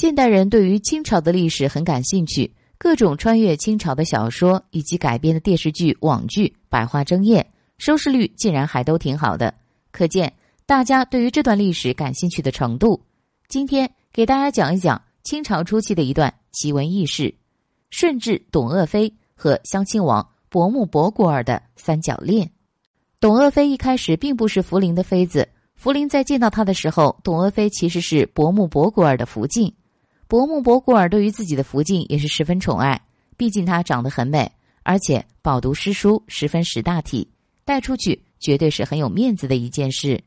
现代人对于清朝的历史很感兴趣，各种穿越清朝的小说以及改编的电视剧、网剧百花争艳，收视率竟然还都挺好的，可见大家对于这段历史感兴趣的程度。今天给大家讲一讲清朝初期的一段奇闻异事——顺治、董鄂妃和襄亲王伯木博果尔的三角恋。董鄂妃一开始并不是福临的妃子。福临在见到他的时候，董鄂妃其实是伯木博古尔的福晋。伯木博古尔对于自己的福晋也是十分宠爱，毕竟她长得很美，而且饱读诗书，十分识大体，带出去绝对是很有面子的一件事。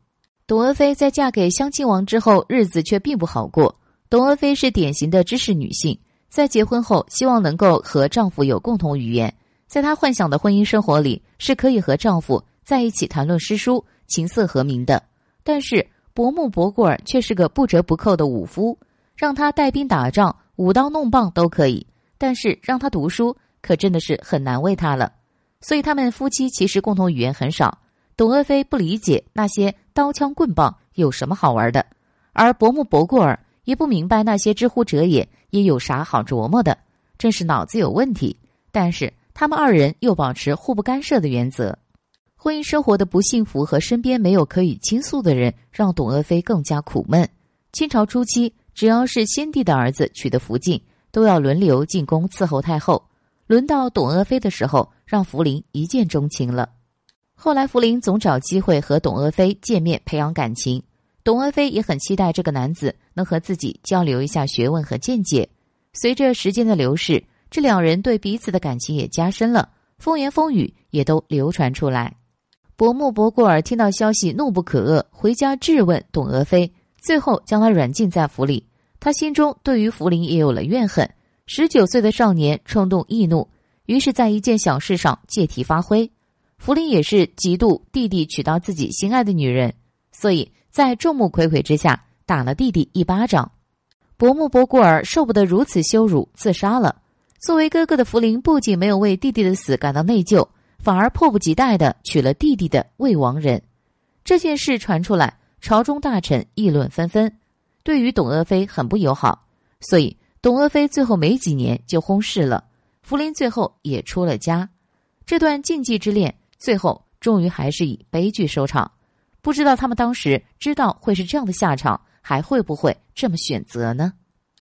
董鄂妃在嫁给襄亲王之后，日子却并不好过。董鄂妃是典型的知识女性，在结婚后希望能够和丈夫有共同语言，在她幻想的婚姻生活里是可以和丈夫在一起谈论诗书，琴瑟和鸣的。但是伯木博古尔却是个不折不扣的武夫，让他带兵打仗、舞刀弄棒都可以，但是让他读书可真的是很难为他了。所以他们夫妻其实共同语言很少。董鄂妃不理解那些刀枪棍棒有什么好玩的，而伯木博古尔也不明白那些知乎者也也有啥好琢磨的，真是脑子有问题。但是他们二人又保持互不干涉的原则。婚姻生活的不幸福和身边没有可以倾诉的人，让董鄂妃更加苦闷。清朝初期，只要是先帝的儿子娶的福晋，都要轮流进宫伺候太后。轮到董鄂妃的时候，让福临一见钟情了。后来，福临总找机会和董鄂妃见面，培养感情。董鄂妃也很期待这个男子能和自己交流一下学问和见解。随着时间的流逝，这两人对彼此的感情也加深了，风言风语也都流传出来。伯木博过尔听到消息，怒不可遏，回家质问董鄂妃，最后将他软禁在府里。他心中对于福临也有了怨恨。十九岁的少年冲动易怒，于是，在一件小事上借题发挥。福临也是嫉妒弟弟娶到自己心爱的女人，所以在众目睽睽之下打了弟弟一巴掌。伯木博过尔受不得如此羞辱，自杀了。作为哥哥的福临不仅没有为弟弟的死感到内疚。反而迫不及待的娶了弟弟的未亡人，这件事传出来，朝中大臣议论纷纷，对于董鄂妃很不友好，所以董鄂妃最后没几年就薨逝了，福临最后也出了家，这段禁忌之恋最后终于还是以悲剧收场。不知道他们当时知道会是这样的下场，还会不会这么选择呢？